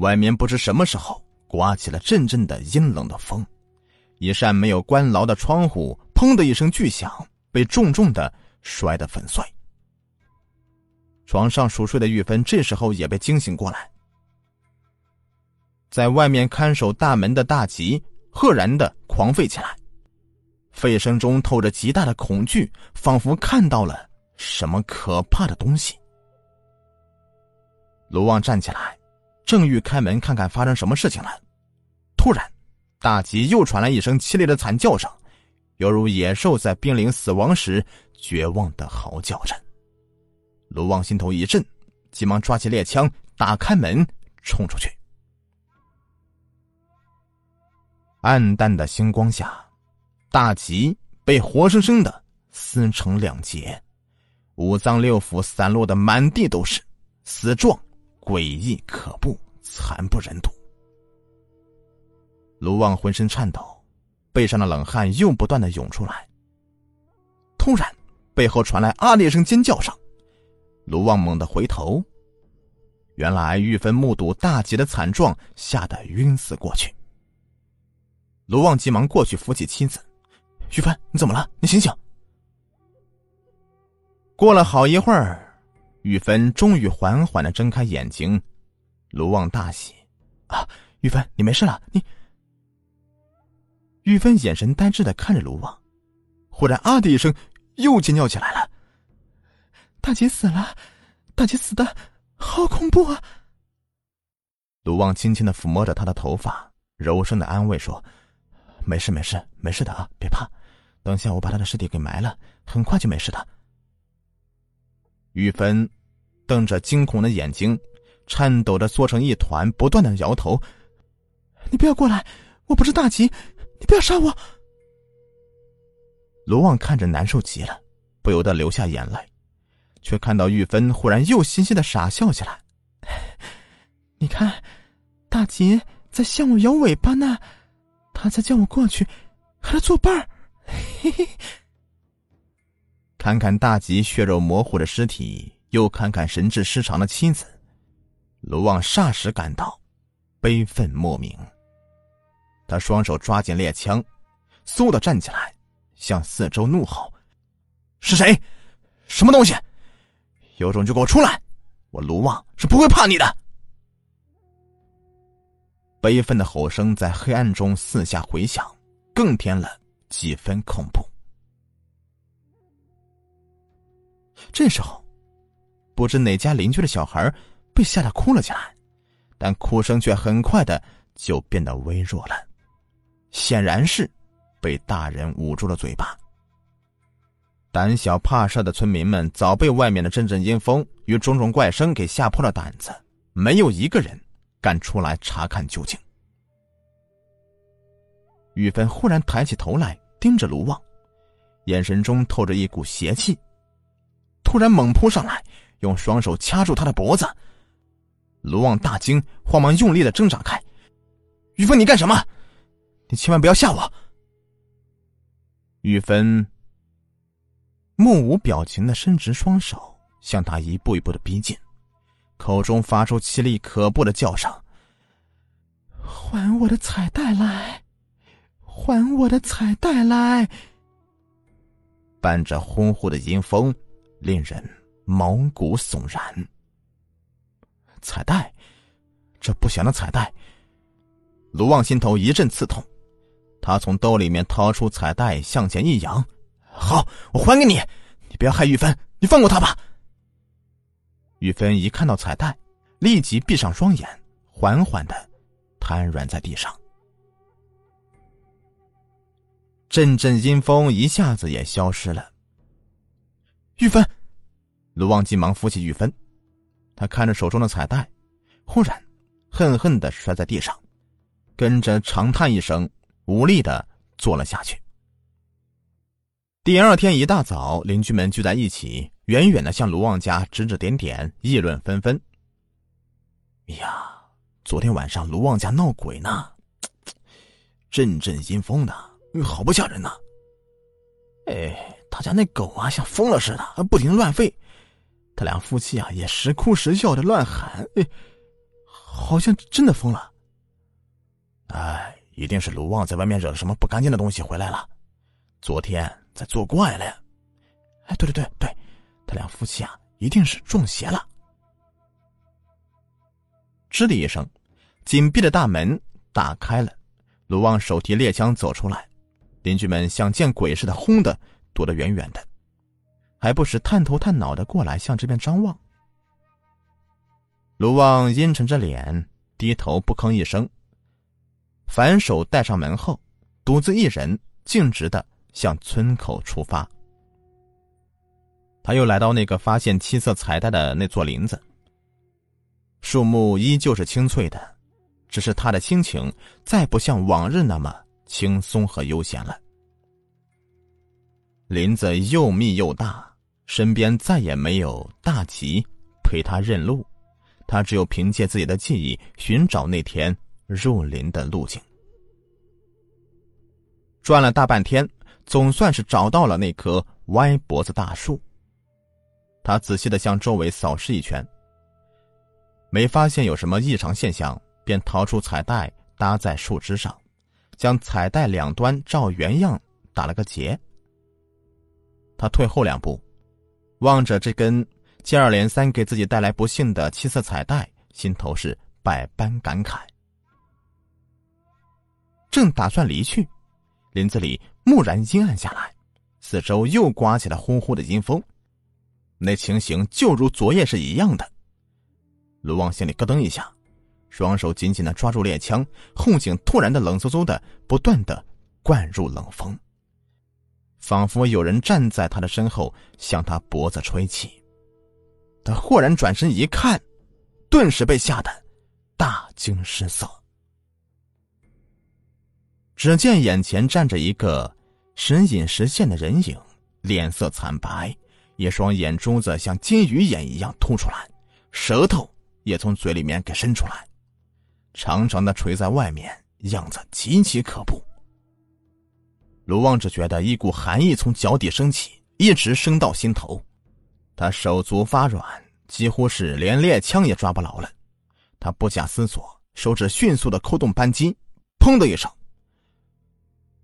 外面不知什么时候刮起了阵阵的阴冷的风，一扇没有关牢的窗户“砰”的一声巨响，被重重的摔得粉碎。床上熟睡的玉芬这时候也被惊醒过来，在外面看守大门的大吉赫然的狂吠起来，吠声中透着极大的恐惧，仿佛看到了什么可怕的东西。卢旺站起来。正欲开门看看发生什么事情了，突然，大吉又传来一声凄厉的惨叫声，犹如野兽在濒临死亡时绝望的嚎叫着。卢旺心头一震，急忙抓起猎枪，打开门冲出去。暗淡的星光下，大吉被活生生的撕成两截，五脏六腑散落的满地都是，死状。诡异可怖，惨不忍睹。卢旺浑身颤抖，背上的冷汗又不断的涌出来。突然，背后传来啊的一声尖叫声，卢旺猛地回头，原来玉芬目睹大吉的惨状，吓得晕死过去。卢旺急忙过去扶起妻子：“玉芬，你怎么了？你醒醒！”过了好一会儿。玉芬终于缓缓的睁开眼睛，卢旺大喜：“啊，玉芬，你没事了？你……”玉芬眼神呆滞的看着卢旺，忽然啊的一声，又尖叫起来了：“大姐死了！大姐死的好恐怖啊！”卢旺轻轻的抚摸着她的头发，柔声的安慰说：“没事，没事，没事的啊，别怕，等下我把她的尸体给埋了，很快就没事的。”玉芬瞪着惊恐的眼睛，颤抖着缩成一团，不断的摇头：“你不要过来，我不是大吉，你不要杀我。”卢旺看着难受极了，不由得流下眼泪，却看到玉芬忽然又嘻嘻的傻笑起来：“你看，大吉在向我摇尾巴呢，他在叫我过去和他作伴儿。”嘿嘿。看看大吉血肉模糊的尸体，又看看神志失常的妻子，卢旺霎时感到悲愤莫名。他双手抓紧猎枪，嗖的站起来，向四周怒吼：“是谁？什么东西？有种就给我出来！我卢旺是不会怕你的！”悲愤的吼声在黑暗中四下回响，更添了几分恐怖。这时候，不知哪家邻居的小孩被吓得哭了起来，但哭声却很快的就变得微弱了，显然是被大人捂住了嘴巴。胆小怕事的村民们早被外面的阵阵阴风与种种怪声给吓破了胆子，没有一个人敢出来查看究竟。玉芬忽然抬起头来，盯着卢旺，眼神中透着一股邪气。突然猛扑上来，用双手掐住他的脖子。卢旺大惊，慌忙用力的挣扎开。玉芬，你干什么？你千万不要吓我！玉芬目无表情的伸直双手，向他一步一步的逼近，口中发出凄厉可怖的叫声：“还我的彩带来！还我的彩带来！”伴着呼呼的阴风。令人毛骨悚然。彩带，这不祥的彩带。卢旺心头一阵刺痛，他从兜里面掏出彩带，向前一扬：“好，我还给你。你不要害玉芬，你放过她吧。”玉芬一看到彩带，立即闭上双眼，缓缓的瘫软在地上。阵阵阴风一下子也消失了。玉芬，卢旺急忙扶起玉芬，他看着手中的彩带，忽然恨恨的摔在地上，跟着长叹一声，无力的坐了下去。第二天一大早，邻居们聚在一起，远远的向卢旺家指指点点，议论纷纷。哎呀，昨天晚上卢旺家闹鬼呢，阵阵阴风的，好不吓人呐！哎。他家那狗啊，像疯了似的，不停乱吠。他俩夫妻啊，也时哭时笑的乱喊，哎，好像真的疯了。哎，一定是卢旺在外面惹了什么不干净的东西回来了，昨天在作怪了呀。哎，对对对对，他俩夫妻啊，一定是中邪了。吱的一声，紧闭的大门打开了，卢旺手提猎枪走出来，邻居们像见鬼似的，轰的躲得远远的，还不时探头探脑的过来向这边张望。卢旺阴沉着脸，低头不吭一声，反手带上门后，独自一人径直的向村口出发。他又来到那个发现七色彩带的那座林子，树木依旧是青翠的，只是他的心情再不像往日那么轻松和悠闲了。林子又密又大，身边再也没有大吉陪他认路。他只有凭借自己的记忆寻找那天入林的路径。转了大半天，总算是找到了那棵歪脖子大树。他仔细的向周围扫视一圈，没发现有什么异常现象，便掏出彩带搭在树枝上，将彩带两端照原样打了个结。他退后两步，望着这根。接二连三给自己带来不幸的七色彩带，心头是百般感慨。正打算离去，林子里蓦然阴暗下来，四周又刮起了呼呼的阴风，那情形就如昨夜是一样的。卢旺心里咯噔一下，双手紧紧的抓住猎枪，后颈突然的冷飕飕的，不断的灌入冷风，仿佛有人站在他的身后，向他脖子吹气。他豁然转身一看，顿时被吓得大惊失色。只见眼前站着一个时隐时现的人影，脸色惨白，一双眼珠子像金鱼眼一样凸出来，舌头也从嘴里面给伸出来，长长的垂在外面，样子极其可怖。卢旺只觉得一股寒意从脚底升起，一直升到心头。他手足发软，几乎是连猎枪也抓不牢了。他不假思索，手指迅速的扣动扳机，砰的一声，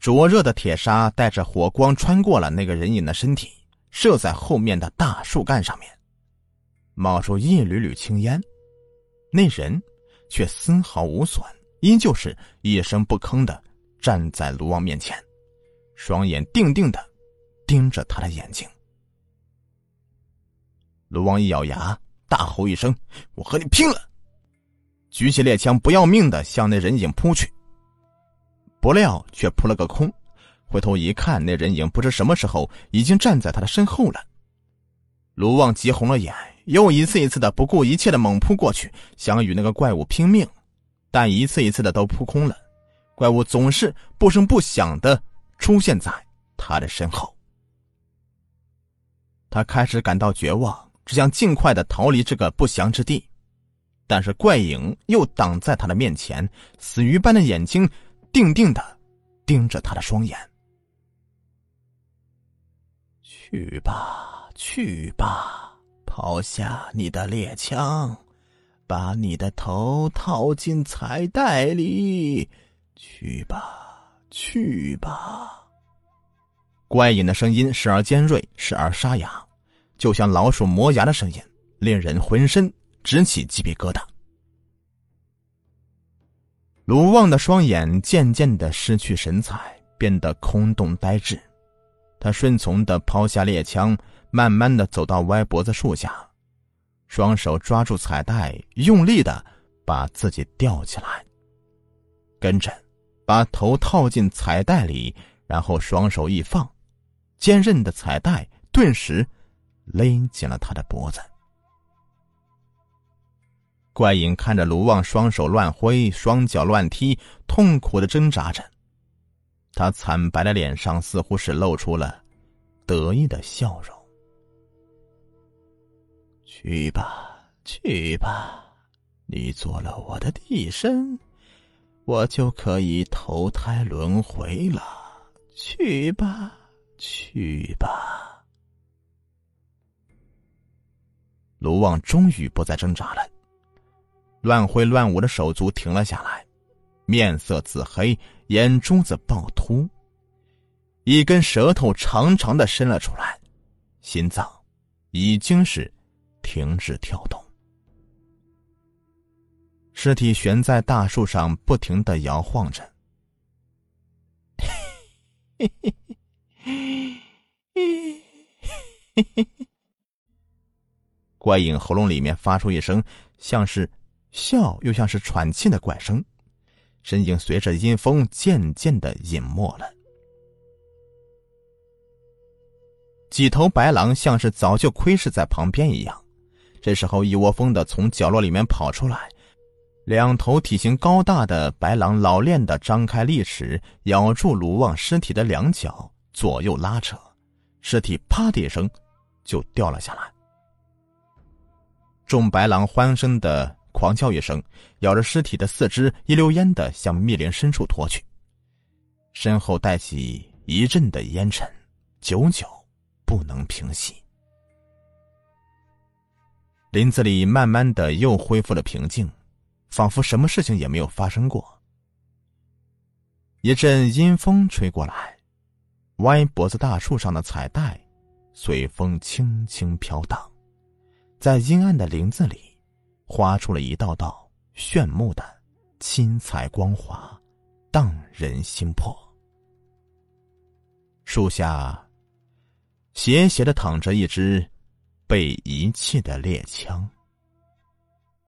灼热的铁砂带着火光穿过了那个人影的身体，射在后面的大树干上面，冒出一缕缕青烟。那人却丝毫无损，依旧是一声不吭的站在卢旺面前，双眼定定的盯着他的眼睛。卢旺一咬牙，大吼一声：“我和你拼了！”举起猎枪，不要命的向那人影扑去。不料却扑了个空，回头一看，那人影不知什么时候已经站在他的身后了。卢旺急红了眼，又一次一次的不顾一切的猛扑过去，想与那个怪物拼命，但一次一次的都扑空了。怪物总是不声不响的出现在他的身后。他开始感到绝望。只想尽快的逃离这个不祥之地，但是怪影又挡在他的面前，死鱼般的眼睛定定的盯着他的双眼。去吧，去吧，抛下你的猎枪，把你的头套进彩带里，去吧，去吧。怪影的声音时而尖锐，时而沙哑。就像老鼠磨牙的声音，令人浑身直起鸡皮疙瘩。鲁旺的双眼渐渐的失去神采，变得空洞呆滞。他顺从的抛下猎枪，慢慢的走到歪脖子树下，双手抓住彩带，用力的把自己吊起来，跟着把头套进彩带里，然后双手一放，坚韧的彩带顿时。勒紧了他的脖子。怪影看着卢旺双手乱挥，双脚乱踢，痛苦的挣扎着，他惨白的脸上似乎是露出了得意的笑容。去吧，去吧，你做了我的替身，我就可以投胎轮回了。去吧，去吧。卢旺终于不再挣扎了。乱挥乱舞的手足停了下来，面色紫黑，眼珠子暴突，一根舌头长长的伸了出来，心脏已经是停止跳动。尸体悬在大树上，不停的摇晃着。嘿嘿嘿嘿嘿嘿嘿。怪影喉咙里面发出一声像是笑又像是喘气的怪声，身影随着阴风渐渐的隐没了。几头白狼像是早就窥视在旁边一样，这时候一窝蜂的从角落里面跑出来。两头体型高大的白狼老练的张开利齿，咬住鲁旺尸体的两脚，左右拉扯，尸体啪的一声就掉了下来。众白狼欢声的狂叫一声，咬着尸体的四肢，一溜烟的向密林深处拖去，身后带起一阵的烟尘，久久不能平息。林子里慢慢的又恢复了平静。仿佛什么事情也没有发生过。一阵阴风吹过来，歪脖子大树上的彩带随风轻轻飘荡，在阴暗的林子里，划出了一道道炫目的七彩光华，荡人心魄。树下斜斜的躺着一支被遗弃的猎枪。